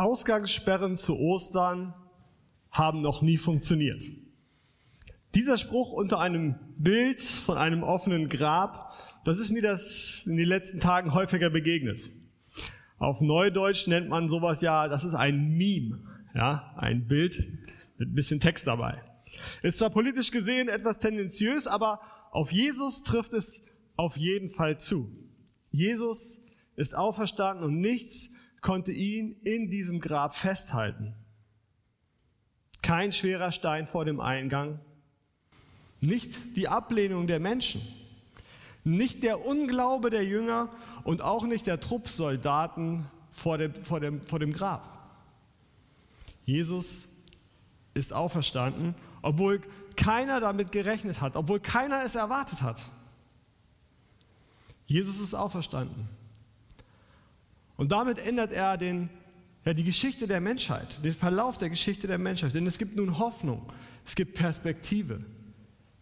Ausgangssperren zu Ostern haben noch nie funktioniert. Dieser Spruch unter einem Bild von einem offenen Grab, das ist mir das in den letzten Tagen häufiger begegnet. Auf Neudeutsch nennt man sowas ja, das ist ein Meme, ja, ein Bild mit ein bisschen Text dabei. Ist zwar politisch gesehen etwas tendenziös, aber auf Jesus trifft es auf jeden Fall zu. Jesus ist auferstanden und nichts konnte ihn in diesem Grab festhalten. Kein schwerer Stein vor dem Eingang, nicht die Ablehnung der Menschen, nicht der Unglaube der Jünger und auch nicht der Truppsoldaten vor dem, vor dem, vor dem Grab. Jesus ist auferstanden, obwohl keiner damit gerechnet hat, obwohl keiner es erwartet hat. Jesus ist auferstanden. Und damit ändert er den, ja, die Geschichte der Menschheit, den Verlauf der Geschichte der Menschheit. Denn es gibt nun Hoffnung, es gibt Perspektive.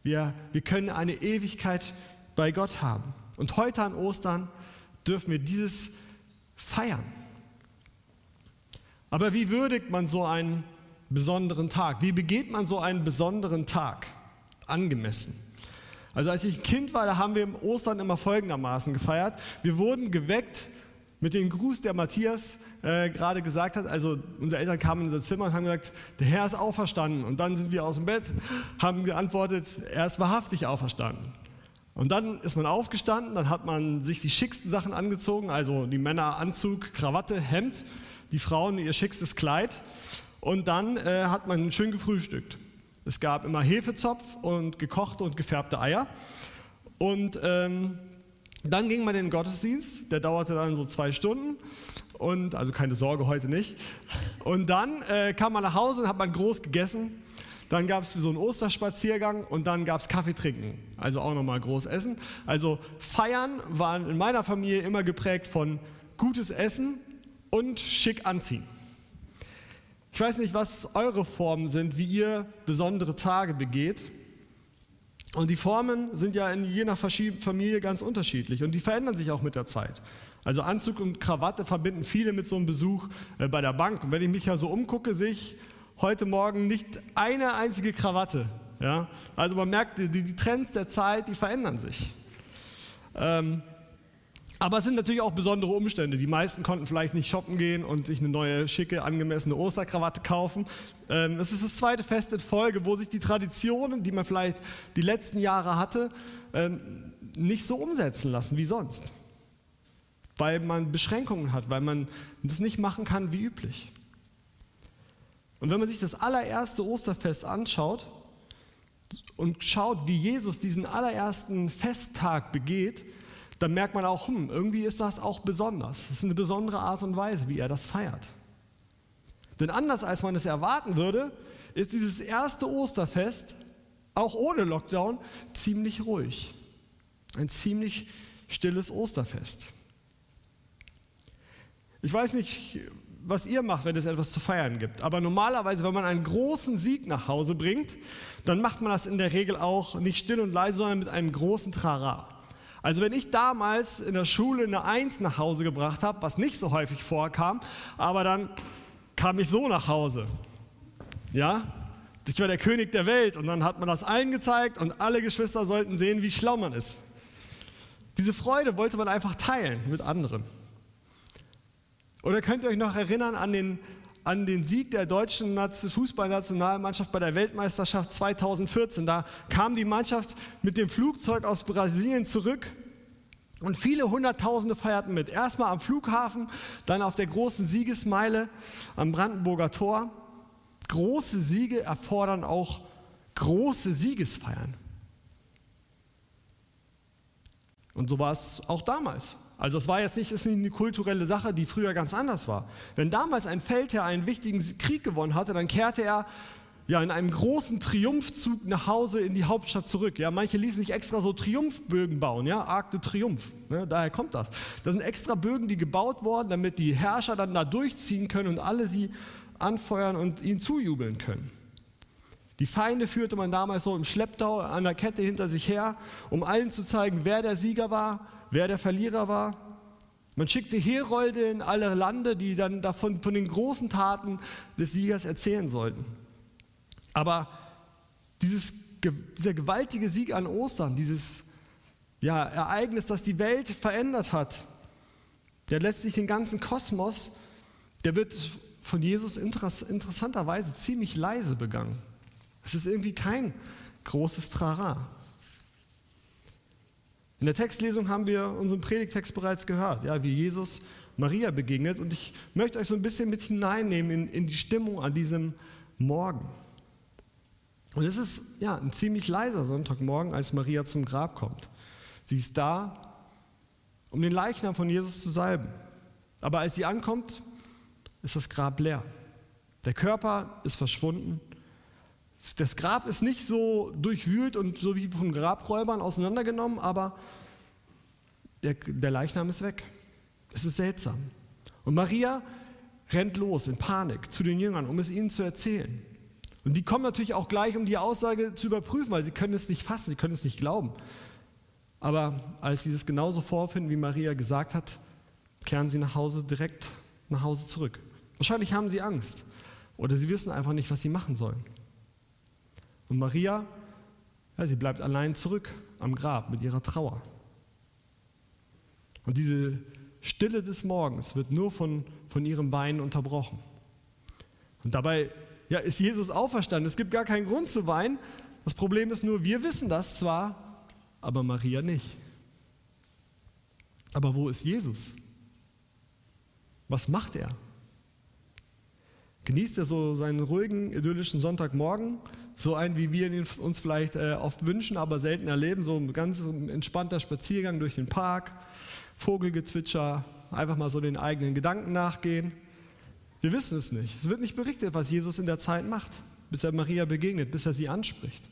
Wir, wir können eine Ewigkeit bei Gott haben. Und heute an Ostern dürfen wir dieses feiern. Aber wie würdigt man so einen besonderen Tag? Wie begeht man so einen besonderen Tag angemessen? Also als ich Kind war, da haben wir im Ostern immer folgendermaßen gefeiert. Wir wurden geweckt mit dem Gruß, der Matthias äh, gerade gesagt hat. Also unsere Eltern kamen in unser Zimmer und haben gesagt, der Herr ist auferstanden. Und dann sind wir aus dem Bett, haben geantwortet, er ist wahrhaftig auferstanden. Und dann ist man aufgestanden, dann hat man sich die schicksten Sachen angezogen, also die Männer Anzug, Krawatte, Hemd, die Frauen ihr schickstes Kleid. Und dann äh, hat man schön gefrühstückt. Es gab immer Hefezopf und gekochte und gefärbte Eier. Und ähm, dann ging man in den Gottesdienst, der dauerte dann so zwei Stunden. Und, also keine Sorge, heute nicht. Und dann äh, kam man nach Hause und hat man groß gegessen. Dann gab es so einen Osterspaziergang und dann gab es Kaffee trinken, also auch nochmal groß essen. Also Feiern waren in meiner Familie immer geprägt von gutes Essen und schick anziehen. Ich weiß nicht, was eure Formen sind, wie ihr besondere Tage begeht. Und die Formen sind ja in je nach Familie ganz unterschiedlich und die verändern sich auch mit der Zeit. Also Anzug und Krawatte verbinden viele mit so einem Besuch äh, bei der Bank. Und wenn ich mich ja so umgucke, sehe ich heute Morgen nicht eine einzige Krawatte. Ja? Also man merkt, die, die Trends der Zeit, die verändern sich. Ähm, aber es sind natürlich auch besondere Umstände. Die meisten konnten vielleicht nicht shoppen gehen und sich eine neue, schicke, angemessene Osterkrawatte kaufen. Ähm, es ist das zweite Fest in Folge, wo sich die Traditionen, die man vielleicht die letzten Jahre hatte, ähm, nicht so umsetzen lassen wie sonst. Weil man Beschränkungen hat, weil man das nicht machen kann wie üblich. Und wenn man sich das allererste Osterfest anschaut und schaut, wie Jesus diesen allerersten Festtag begeht, dann merkt man auch, hm, irgendwie ist das auch besonders. Das ist eine besondere Art und Weise, wie er das feiert. Denn anders als man es erwarten würde, ist dieses erste Osterfest, auch ohne Lockdown, ziemlich ruhig. Ein ziemlich stilles Osterfest. Ich weiß nicht, was ihr macht, wenn es etwas zu feiern gibt. Aber normalerweise, wenn man einen großen Sieg nach Hause bringt, dann macht man das in der Regel auch nicht still und leise, sondern mit einem großen Trara. Also wenn ich damals in der Schule eine Eins nach Hause gebracht habe, was nicht so häufig vorkam, aber dann kam ich so nach Hause. Ja, ich war der König der Welt und dann hat man das allen gezeigt und alle Geschwister sollten sehen, wie schlau man ist. Diese Freude wollte man einfach teilen mit anderen. Oder könnt ihr euch noch erinnern an den, an den Sieg der deutschen Fußballnationalmannschaft bei der Weltmeisterschaft 2014? Da kam die Mannschaft mit dem Flugzeug aus Brasilien zurück und viele Hunderttausende feierten mit. Erstmal am Flughafen, dann auf der großen Siegesmeile am Brandenburger Tor. Große Siege erfordern auch große Siegesfeiern. Und so war es auch damals. Also es war jetzt nicht, ist nicht eine kulturelle Sache, die früher ganz anders war. Wenn damals ein Feldherr einen wichtigen Krieg gewonnen hatte, dann kehrte er ja, in einem großen Triumphzug nach Hause in die Hauptstadt zurück. Ja, manche ließen sich extra so Triumphbögen bauen, ja, Arc de Triumph. Ne, daher kommt das. Das sind extra Bögen, die gebaut wurden, damit die Herrscher dann da durchziehen können und alle sie anfeuern und ihnen zujubeln können. Die Feinde führte man damals so im Schlepptau an der Kette hinter sich her, um allen zu zeigen, wer der Sieger war wer der Verlierer war. Man schickte Herolde in alle Lande, die dann davon von den großen Taten des Siegers erzählen sollten. Aber dieses, dieser gewaltige Sieg an Ostern, dieses ja, Ereignis, das die Welt verändert hat, der letztlich den ganzen Kosmos, der wird von Jesus interessanterweise ziemlich leise begangen. Es ist irgendwie kein großes Trara. In der Textlesung haben wir unseren Predigtext bereits gehört, ja, wie Jesus Maria begegnet. Und ich möchte euch so ein bisschen mit hineinnehmen in, in die Stimmung an diesem Morgen. Und es ist ja ein ziemlich leiser Sonntagmorgen, als Maria zum Grab kommt. Sie ist da, um den Leichnam von Jesus zu salben. Aber als sie ankommt, ist das Grab leer. Der Körper ist verschwunden. Das Grab ist nicht so durchwühlt und so wie von Grabräubern auseinandergenommen, aber der, der Leichnam ist weg. Es ist seltsam. Und Maria rennt los in Panik zu den Jüngern, um es ihnen zu erzählen. Und die kommen natürlich auch gleich, um die Aussage zu überprüfen, weil sie können es nicht fassen, sie können es nicht glauben. Aber als sie das genauso vorfinden, wie Maria gesagt hat, kehren sie nach Hause direkt nach Hause zurück. Wahrscheinlich haben sie Angst oder sie wissen einfach nicht, was sie machen sollen. Und Maria, ja, sie bleibt allein zurück am Grab mit ihrer Trauer. Und diese Stille des Morgens wird nur von, von ihrem Weinen unterbrochen. Und dabei ja, ist Jesus auferstanden. Es gibt gar keinen Grund zu weinen. Das Problem ist nur, wir wissen das zwar, aber Maria nicht. Aber wo ist Jesus? Was macht er? Genießt er so seinen ruhigen, idyllischen Sonntagmorgen so ein, wie wir ihn uns vielleicht äh, oft wünschen, aber selten erleben, so ein ganz entspannter Spaziergang durch den Park, Vogelgezwitscher, einfach mal so den eigenen Gedanken nachgehen. Wir wissen es nicht. Es wird nicht berichtet, was Jesus in der Zeit macht, bis er Maria begegnet, bis er sie anspricht.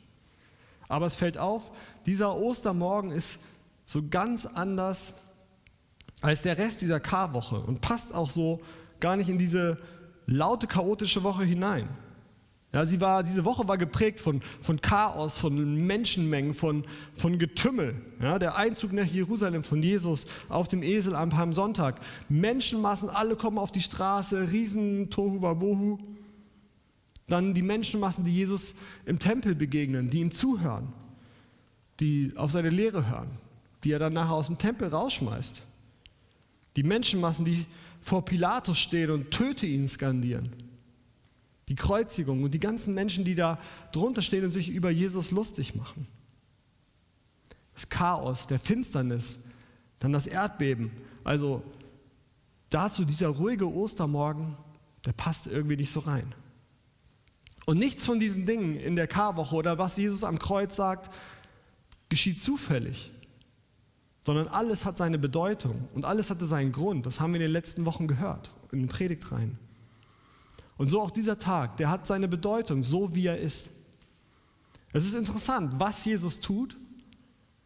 Aber es fällt auf, dieser Ostermorgen ist so ganz anders als der Rest dieser Karwoche und passt auch so gar nicht in diese laute, chaotische Woche hinein. Ja, sie war, diese Woche war geprägt von, von Chaos, von Menschenmengen, von, von Getümmel. Ja, der Einzug nach Jerusalem von Jesus auf dem Esel am Palmsonntag. Menschenmassen, alle kommen auf die Straße, riesen Tohuwabohu. Dann die Menschenmassen, die Jesus im Tempel begegnen, die ihm zuhören, die auf seine Lehre hören, die er dann nachher aus dem Tempel rausschmeißt. Die Menschenmassen, die vor Pilatus stehen und töte ihn skandieren. Die Kreuzigung und die ganzen Menschen, die da drunter stehen und sich über Jesus lustig machen. Das Chaos, der Finsternis, dann das Erdbeben. Also dazu dieser ruhige Ostermorgen, der passt irgendwie nicht so rein. Und nichts von diesen Dingen in der Karwoche oder was Jesus am Kreuz sagt, geschieht zufällig, sondern alles hat seine Bedeutung und alles hatte seinen Grund. Das haben wir in den letzten Wochen gehört, in den Predigtreihen. Und so auch dieser Tag, der hat seine Bedeutung, so wie er ist. Es ist interessant, was Jesus tut,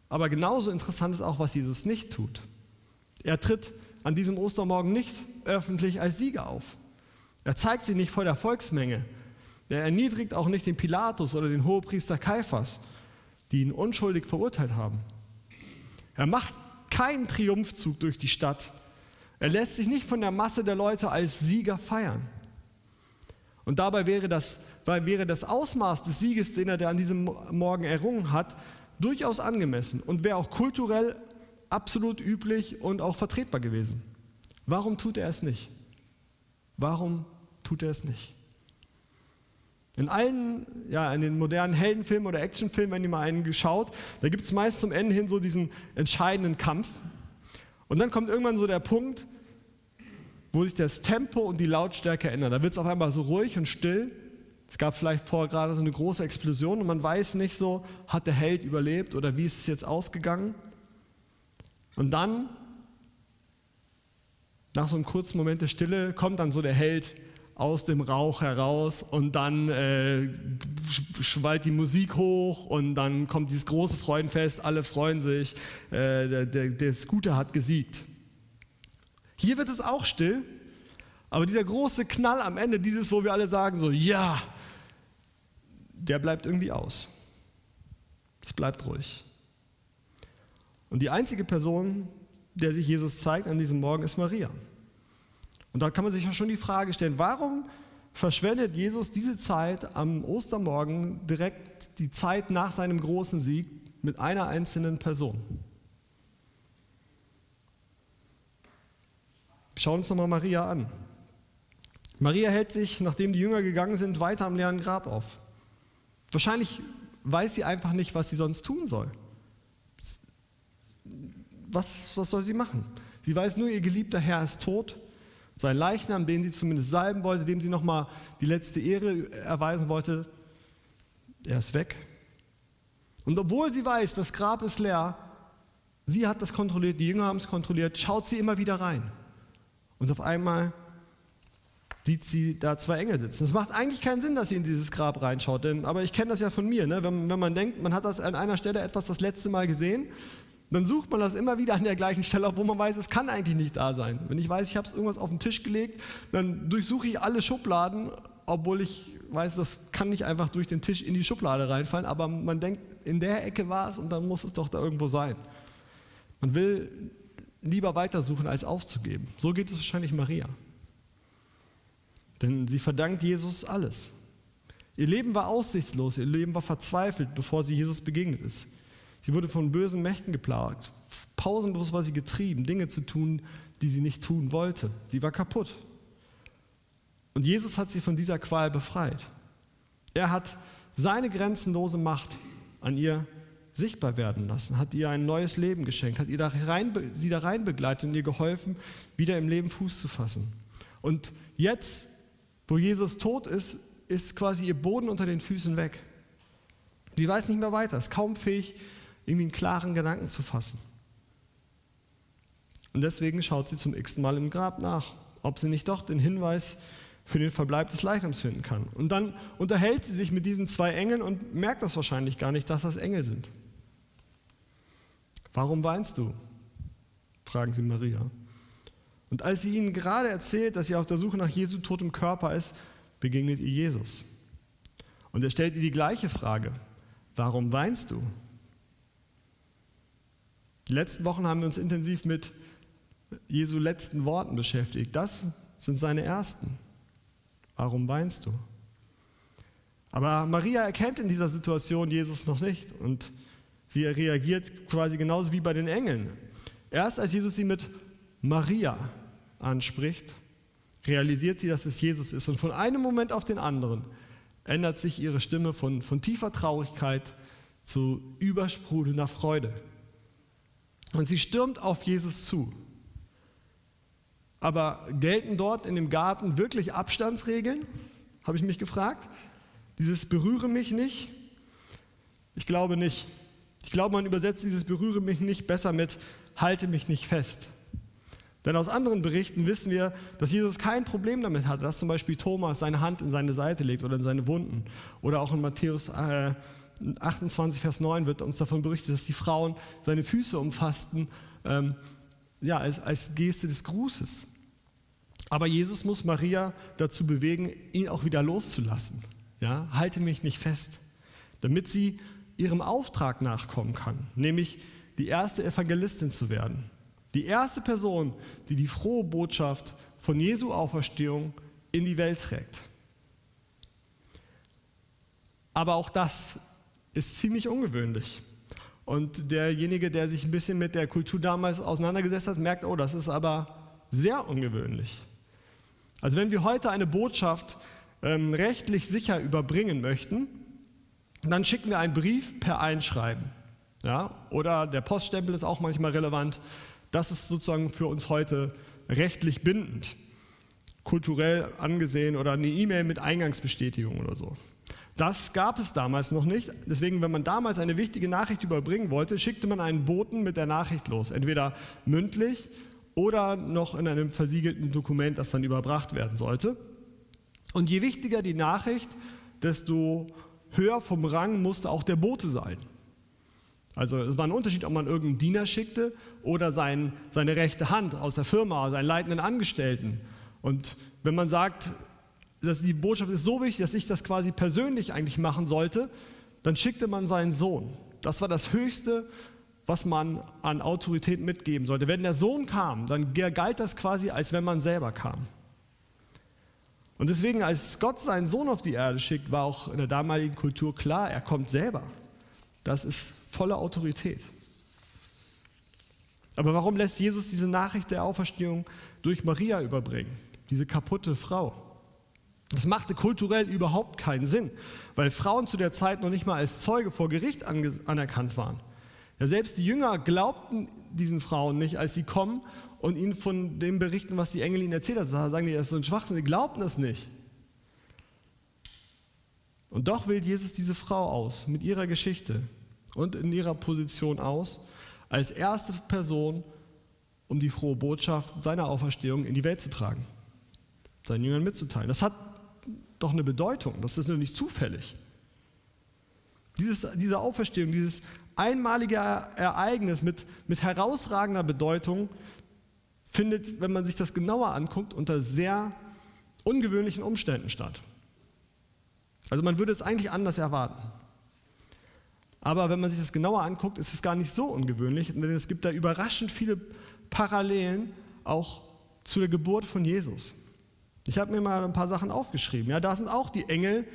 aber genauso interessant ist auch, was Jesus nicht tut. Er tritt an diesem Ostermorgen nicht öffentlich als Sieger auf. Er zeigt sich nicht vor der Volksmenge. Er erniedrigt auch nicht den Pilatus oder den Hohepriester Kaiphas, die ihn unschuldig verurteilt haben. Er macht keinen Triumphzug durch die Stadt. Er lässt sich nicht von der Masse der Leute als Sieger feiern. Und dabei wäre das, wäre das Ausmaß des Sieges, den er an diesem Morgen errungen hat, durchaus angemessen und wäre auch kulturell absolut üblich und auch vertretbar gewesen. Warum tut er es nicht? Warum tut er es nicht? In allen, ja, in den modernen Heldenfilmen oder Actionfilmen, wenn ihr mal einen geschaut, da gibt es meist zum Ende hin so diesen entscheidenden Kampf. Und dann kommt irgendwann so der Punkt, wo sich das Tempo und die Lautstärke ändern. Da wird es auf einmal so ruhig und still. Es gab vielleicht vorher gerade so eine große Explosion und man weiß nicht so, hat der Held überlebt oder wie ist es jetzt ausgegangen. Und dann, nach so einem kurzen Moment der Stille, kommt dann so der Held aus dem Rauch heraus und dann äh, schwallt die Musik hoch und dann kommt dieses große Freudenfest, alle freuen sich, äh, der, der, der Scooter hat gesiegt. Hier wird es auch still, aber dieser große Knall am Ende, dieses, wo wir alle sagen, so, ja, der bleibt irgendwie aus. Es bleibt ruhig. Und die einzige Person, der sich Jesus zeigt an diesem Morgen, ist Maria. Und da kann man sich ja schon die Frage stellen, warum verschwendet Jesus diese Zeit am Ostermorgen direkt die Zeit nach seinem großen Sieg mit einer einzelnen Person? Schauen uns nochmal Maria an. Maria hält sich, nachdem die Jünger gegangen sind, weiter am leeren Grab auf. Wahrscheinlich weiß sie einfach nicht, was sie sonst tun soll. Was, was soll sie machen? Sie weiß nur, ihr geliebter Herr ist tot. Sein Leichnam, den sie zumindest salben wollte, dem sie nochmal die letzte Ehre erweisen wollte, er ist weg. Und obwohl sie weiß, das Grab ist leer, sie hat das kontrolliert, die Jünger haben es kontrolliert, schaut sie immer wieder rein. Und auf einmal sieht sie da zwei Engel sitzen. Es macht eigentlich keinen Sinn, dass sie in dieses Grab reinschaut, denn, aber ich kenne das ja von mir. Ne? Wenn, wenn, man denkt, man hat das an einer Stelle etwas das letzte Mal gesehen, dann sucht man das immer wieder an der gleichen Stelle, obwohl man weiß, es kann eigentlich nicht da sein. Wenn ich weiß, ich habe es irgendwas auf den Tisch gelegt, dann durchsuche ich alle Schubladen, obwohl ich weiß, das kann nicht einfach durch den Tisch in die Schublade reinfallen, aber man denkt, in der Ecke war es und dann muss es doch da irgendwo sein. Man will lieber weitersuchen, als aufzugeben. So geht es wahrscheinlich Maria. Denn sie verdankt Jesus alles. Ihr Leben war aussichtslos, ihr Leben war verzweifelt, bevor sie Jesus begegnet ist. Sie wurde von bösen Mächten geplagt. Pausenlos war sie getrieben, Dinge zu tun, die sie nicht tun wollte. Sie war kaputt. Und Jesus hat sie von dieser Qual befreit. Er hat seine grenzenlose Macht an ihr sichtbar werden lassen, hat ihr ein neues Leben geschenkt, hat ihr da rein, sie da rein begleitet und ihr geholfen, wieder im Leben Fuß zu fassen. Und jetzt, wo Jesus tot ist, ist quasi ihr Boden unter den Füßen weg. Sie weiß nicht mehr weiter, ist kaum fähig, irgendwie einen klaren Gedanken zu fassen. Und deswegen schaut sie zum x Mal im Grab nach, ob sie nicht doch den Hinweis für den Verbleib des Leichnams finden kann. Und dann unterhält sie sich mit diesen zwei Engeln und merkt das wahrscheinlich gar nicht, dass das Engel sind. Warum weinst du? fragen sie Maria. Und als sie ihnen gerade erzählt, dass sie auf der Suche nach Jesu totem Körper ist, begegnet ihr Jesus. Und er stellt ihr die gleiche Frage. Warum weinst du? Die letzten Wochen haben wir uns intensiv mit Jesu letzten Worten beschäftigt. Das sind seine ersten. Warum weinst du? Aber Maria erkennt in dieser Situation Jesus noch nicht und sie reagiert quasi genauso wie bei den Engeln. Erst als Jesus sie mit Maria anspricht, realisiert sie, dass es Jesus ist. Und von einem Moment auf den anderen ändert sich ihre Stimme von, von tiefer Traurigkeit zu übersprudelnder Freude. Und sie stürmt auf Jesus zu. Aber gelten dort in dem Garten wirklich Abstandsregeln? Habe ich mich gefragt. Dieses berühre mich nicht? Ich glaube nicht. Ich glaube, man übersetzt dieses berühre mich nicht besser mit halte mich nicht fest. Denn aus anderen Berichten wissen wir, dass Jesus kein Problem damit hatte, dass zum Beispiel Thomas seine Hand in seine Seite legt oder in seine Wunden. Oder auch in Matthäus äh, 28, Vers 9 wird uns davon berichtet, dass die Frauen seine Füße umfassten, ähm, ja, als, als Geste des Grußes. Aber Jesus muss Maria dazu bewegen, ihn auch wieder loszulassen. Ja, halte mich nicht fest, damit sie ihrem Auftrag nachkommen kann, nämlich die erste Evangelistin zu werden. Die erste Person, die die frohe Botschaft von Jesu Auferstehung in die Welt trägt. Aber auch das ist ziemlich ungewöhnlich. Und derjenige, der sich ein bisschen mit der Kultur damals auseinandergesetzt hat, merkt, oh, das ist aber sehr ungewöhnlich. Also wenn wir heute eine Botschaft ähm, rechtlich sicher überbringen möchten, dann schicken wir einen Brief per Einschreiben. Ja? Oder der Poststempel ist auch manchmal relevant. Das ist sozusagen für uns heute rechtlich bindend, kulturell angesehen oder eine E-Mail mit Eingangsbestätigung oder so. Das gab es damals noch nicht. Deswegen, wenn man damals eine wichtige Nachricht überbringen wollte, schickte man einen Boten mit der Nachricht los. Entweder mündlich oder noch in einem versiegelten Dokument, das dann überbracht werden sollte. Und je wichtiger die Nachricht, desto höher vom Rang musste auch der Bote sein. Also es war ein Unterschied, ob man irgendeinen Diener schickte oder sein, seine rechte Hand aus der Firma, seinen leitenden Angestellten. Und wenn man sagt, dass die Botschaft ist so wichtig, dass ich das quasi persönlich eigentlich machen sollte, dann schickte man seinen Sohn. Das war das höchste was man an Autorität mitgeben sollte. Wenn der Sohn kam, dann galt das quasi, als wenn man selber kam. Und deswegen, als Gott seinen Sohn auf die Erde schickt, war auch in der damaligen Kultur klar, er kommt selber. Das ist volle Autorität. Aber warum lässt Jesus diese Nachricht der Auferstehung durch Maria überbringen, diese kaputte Frau? Das machte kulturell überhaupt keinen Sinn, weil Frauen zu der Zeit noch nicht mal als Zeuge vor Gericht anerkannt waren. Ja, selbst die Jünger glaubten diesen Frauen nicht, als sie kommen und ihnen von dem berichten, was die Engel ihnen erzählt haben. Sagen die, das ist so ein Schwachsinn, sie glaubten das nicht. Und doch wählt Jesus diese Frau aus, mit ihrer Geschichte und in ihrer Position aus, als erste Person, um die frohe Botschaft seiner Auferstehung in die Welt zu tragen, seinen Jüngern mitzuteilen. Das hat doch eine Bedeutung, das ist nur nicht zufällig. Dieses, diese Auferstehung, dieses einmalige Ereignis mit, mit herausragender Bedeutung findet, wenn man sich das genauer anguckt, unter sehr ungewöhnlichen Umständen statt. Also man würde es eigentlich anders erwarten. Aber wenn man sich das genauer anguckt, ist es gar nicht so ungewöhnlich, denn es gibt da überraschend viele Parallelen auch zu der Geburt von Jesus. Ich habe mir mal ein paar Sachen aufgeschrieben. Ja, da sind auch die Engel,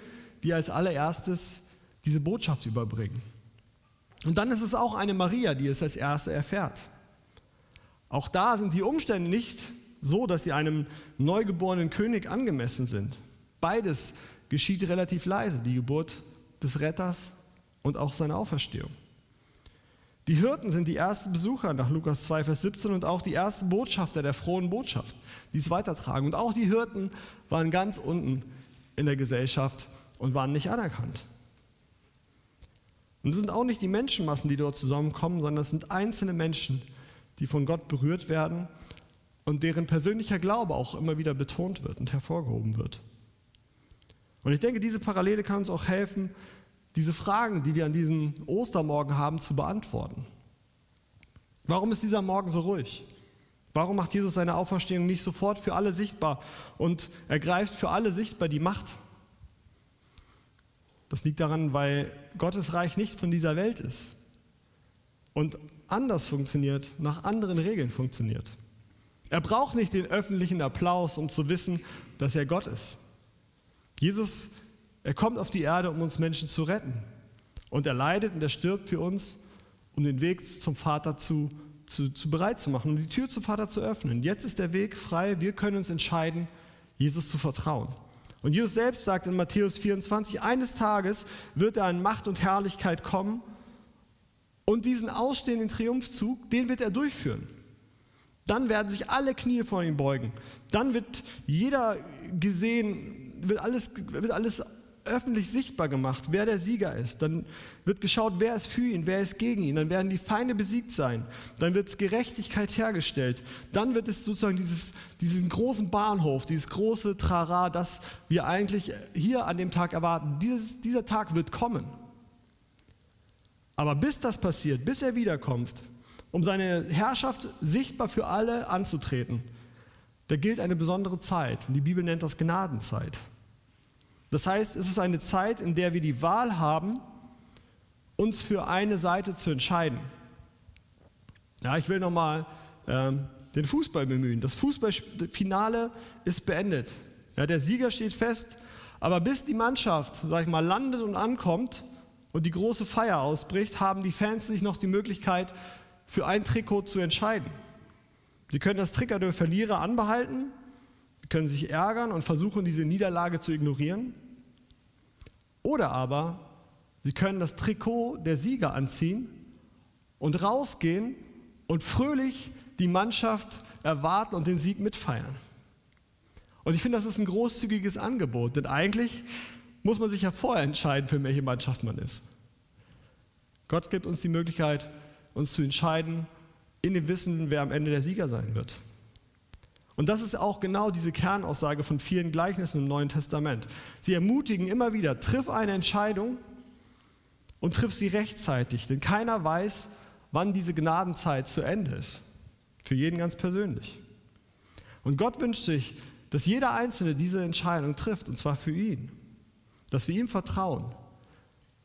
die als allererstes diese Botschaft überbringen. Und dann ist es auch eine Maria, die es als erste erfährt. Auch da sind die Umstände nicht so, dass sie einem neugeborenen König angemessen sind. Beides geschieht relativ leise, die Geburt des Retters und auch seine Auferstehung. Die Hirten sind die ersten Besucher nach Lukas 2, Vers 17 und auch die ersten Botschafter der frohen Botschaft, die es weitertragen. Und auch die Hirten waren ganz unten in der Gesellschaft und waren nicht anerkannt. Und es sind auch nicht die Menschenmassen, die dort zusammenkommen, sondern es sind einzelne Menschen, die von Gott berührt werden und deren persönlicher Glaube auch immer wieder betont wird und hervorgehoben wird. Und ich denke, diese Parallele kann uns auch helfen, diese Fragen, die wir an diesem Ostermorgen haben, zu beantworten. Warum ist dieser Morgen so ruhig? Warum macht Jesus seine Auferstehung nicht sofort für alle sichtbar und ergreift für alle sichtbar die Macht? Das liegt daran, weil Gottes Reich nicht von dieser Welt ist und anders funktioniert, nach anderen Regeln funktioniert. Er braucht nicht den öffentlichen Applaus, um zu wissen, dass er Gott ist. Jesus er kommt auf die Erde, um uns Menschen zu retten. Und er leidet und er stirbt für uns, um den Weg zum Vater zu, zu, zu bereit zu machen, um die Tür zum Vater zu öffnen. Jetzt ist der Weg frei, wir können uns entscheiden, Jesus zu vertrauen. Und Jesus selbst sagt in Matthäus 24, eines Tages wird er in Macht und Herrlichkeit kommen und diesen ausstehenden Triumphzug, den wird er durchführen. Dann werden sich alle Knie vor ihm beugen. Dann wird jeder gesehen, wird alles, wird alles öffentlich sichtbar gemacht, wer der Sieger ist. Dann wird geschaut, wer ist für ihn, wer ist gegen ihn. Dann werden die Feinde besiegt sein. Dann wird Gerechtigkeit hergestellt. Dann wird es sozusagen dieses, diesen großen Bahnhof, dieses große Trara, das wir eigentlich hier an dem Tag erwarten. Dieses, dieser Tag wird kommen. Aber bis das passiert, bis er wiederkommt, um seine Herrschaft sichtbar für alle anzutreten, da gilt eine besondere Zeit. Die Bibel nennt das Gnadenzeit. Das heißt, es ist eine Zeit, in der wir die Wahl haben, uns für eine Seite zu entscheiden. Ja, ich will nochmal ähm, den Fußball bemühen. Das Fußballfinale ist beendet. Ja, der Sieger steht fest, aber bis die Mannschaft, sag ich mal, landet und ankommt und die große Feier ausbricht, haben die Fans nicht noch die Möglichkeit, für ein Trikot zu entscheiden. Sie können das Trikot der Verlierer anbehalten können sich ärgern und versuchen, diese Niederlage zu ignorieren. Oder aber sie können das Trikot der Sieger anziehen und rausgehen und fröhlich die Mannschaft erwarten und den Sieg mitfeiern. Und ich finde, das ist ein großzügiges Angebot, denn eigentlich muss man sich ja vorher entscheiden, für welche Mannschaft man ist. Gott gibt uns die Möglichkeit, uns zu entscheiden, in dem Wissen, wer am Ende der Sieger sein wird. Und das ist auch genau diese Kernaussage von vielen Gleichnissen im Neuen Testament. Sie ermutigen immer wieder, triff eine Entscheidung und triff sie rechtzeitig, denn keiner weiß, wann diese Gnadenzeit zu Ende ist. Für jeden ganz persönlich. Und Gott wünscht sich, dass jeder Einzelne diese Entscheidung trifft, und zwar für ihn. Dass wir ihm vertrauen.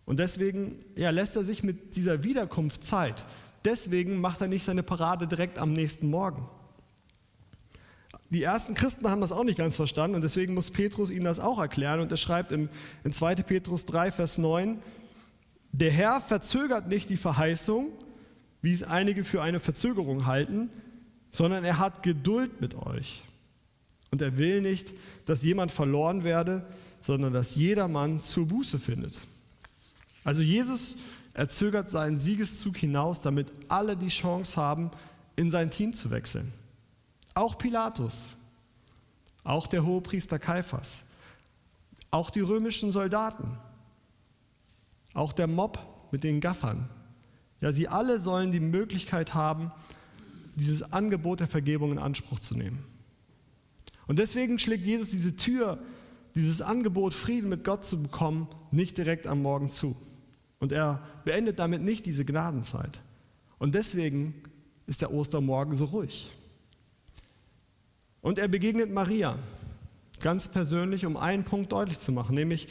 Und deswegen ja, lässt er sich mit dieser Wiederkunft Zeit, Deswegen macht er nicht seine Parade direkt am nächsten Morgen. Die ersten Christen haben das auch nicht ganz verstanden und deswegen muss Petrus ihnen das auch erklären. Und er schreibt in, in 2. Petrus 3, Vers 9, der Herr verzögert nicht die Verheißung, wie es einige für eine Verzögerung halten, sondern er hat Geduld mit euch. Und er will nicht, dass jemand verloren werde, sondern dass jedermann zur Buße findet. Also Jesus er zögert seinen Siegeszug hinaus, damit alle die Chance haben, in sein Team zu wechseln. Auch Pilatus, auch der Hohepriester Kaiphas, auch die römischen Soldaten, auch der Mob mit den Gaffern. Ja, sie alle sollen die Möglichkeit haben, dieses Angebot der Vergebung in Anspruch zu nehmen. Und deswegen schlägt Jesus diese Tür, dieses Angebot, Frieden mit Gott zu bekommen, nicht direkt am Morgen zu. Und er beendet damit nicht diese Gnadenzeit. Und deswegen ist der Ostermorgen so ruhig. Und er begegnet Maria ganz persönlich, um einen Punkt deutlich zu machen, nämlich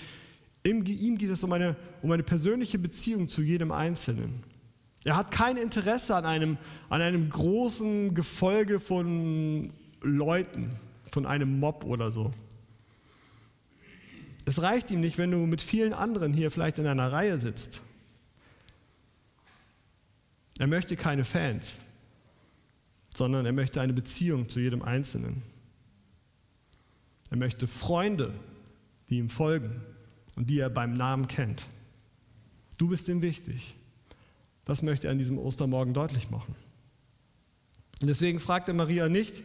ihm geht es um eine, um eine persönliche Beziehung zu jedem Einzelnen. Er hat kein Interesse an einem, an einem großen Gefolge von Leuten, von einem Mob oder so. Es reicht ihm nicht, wenn du mit vielen anderen hier vielleicht in einer Reihe sitzt. Er möchte keine Fans, sondern er möchte eine Beziehung zu jedem Einzelnen. Er möchte Freunde, die ihm folgen und die er beim Namen kennt. Du bist ihm wichtig. Das möchte er an diesem Ostermorgen deutlich machen. Und deswegen fragt er Maria nicht,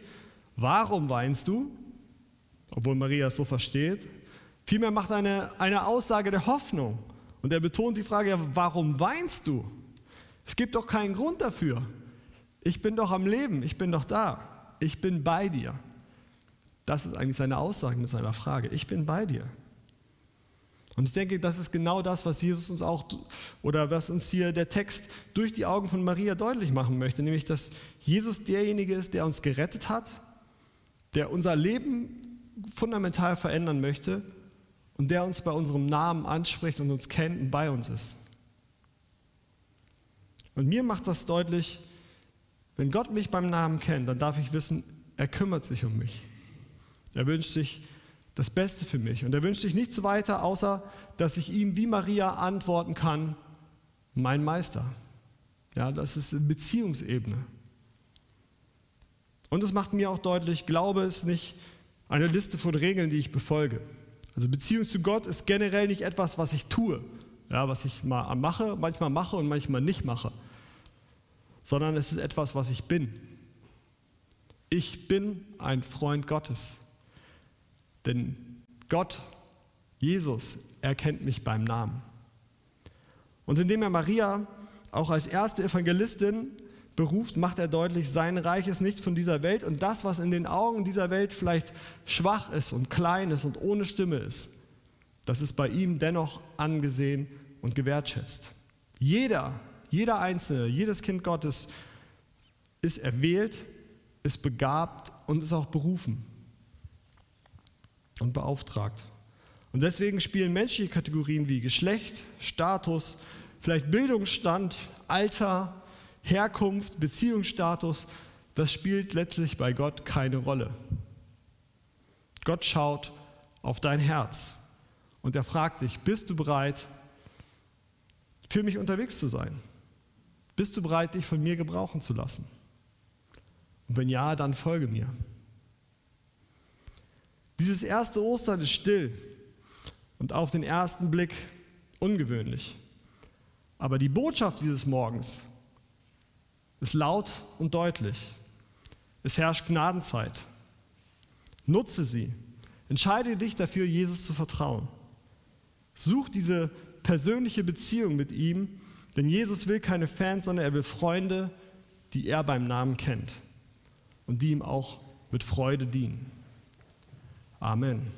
warum weinst du? Obwohl Maria es so versteht, Vielmehr macht er eine, eine Aussage der Hoffnung. Und er betont die Frage, warum weinst du? Es gibt doch keinen Grund dafür. Ich bin doch am Leben, ich bin doch da, ich bin bei dir. Das ist eigentlich seine Aussage mit seiner Frage. Ich bin bei dir. Und ich denke, das ist genau das, was Jesus uns auch oder was uns hier der Text durch die Augen von Maria deutlich machen möchte, nämlich dass Jesus derjenige ist, der uns gerettet hat, der unser Leben fundamental verändern möchte und der uns bei unserem Namen anspricht und uns kennt und bei uns ist. Und mir macht das deutlich, wenn Gott mich beim Namen kennt, dann darf ich wissen, er kümmert sich um mich. Er wünscht sich das Beste für mich. Und er wünscht sich nichts weiter, außer dass ich ihm wie Maria antworten kann, mein Meister. Ja, das ist eine Beziehungsebene. Und es macht mir auch deutlich, Glaube ist nicht eine Liste von Regeln, die ich befolge. Also Beziehung zu Gott ist generell nicht etwas, was ich tue, ja, was ich mal mache, manchmal mache und manchmal nicht mache, sondern es ist etwas, was ich bin. Ich bin ein Freund Gottes. Denn Gott, Jesus, erkennt mich beim Namen. Und indem er Maria auch als erste Evangelistin beruft, macht er deutlich, sein Reich ist nicht von dieser Welt und das, was in den Augen dieser Welt vielleicht schwach ist und klein ist und ohne Stimme ist, das ist bei ihm dennoch angesehen und gewertschätzt. Jeder, jeder Einzelne, jedes Kind Gottes ist erwählt, ist begabt und ist auch berufen und beauftragt. Und deswegen spielen menschliche Kategorien wie Geschlecht, Status, vielleicht Bildungsstand, Alter, Herkunft, Beziehungsstatus, das spielt letztlich bei Gott keine Rolle. Gott schaut auf dein Herz und er fragt dich, bist du bereit, für mich unterwegs zu sein? Bist du bereit, dich von mir gebrauchen zu lassen? Und wenn ja, dann folge mir. Dieses erste Ostern ist still und auf den ersten Blick ungewöhnlich. Aber die Botschaft dieses Morgens ist laut und deutlich. Es herrscht Gnadenzeit. Nutze sie. Entscheide dich dafür, Jesus zu vertrauen. Such diese persönliche Beziehung mit ihm, denn Jesus will keine Fans, sondern er will Freunde, die er beim Namen kennt und die ihm auch mit Freude dienen. Amen.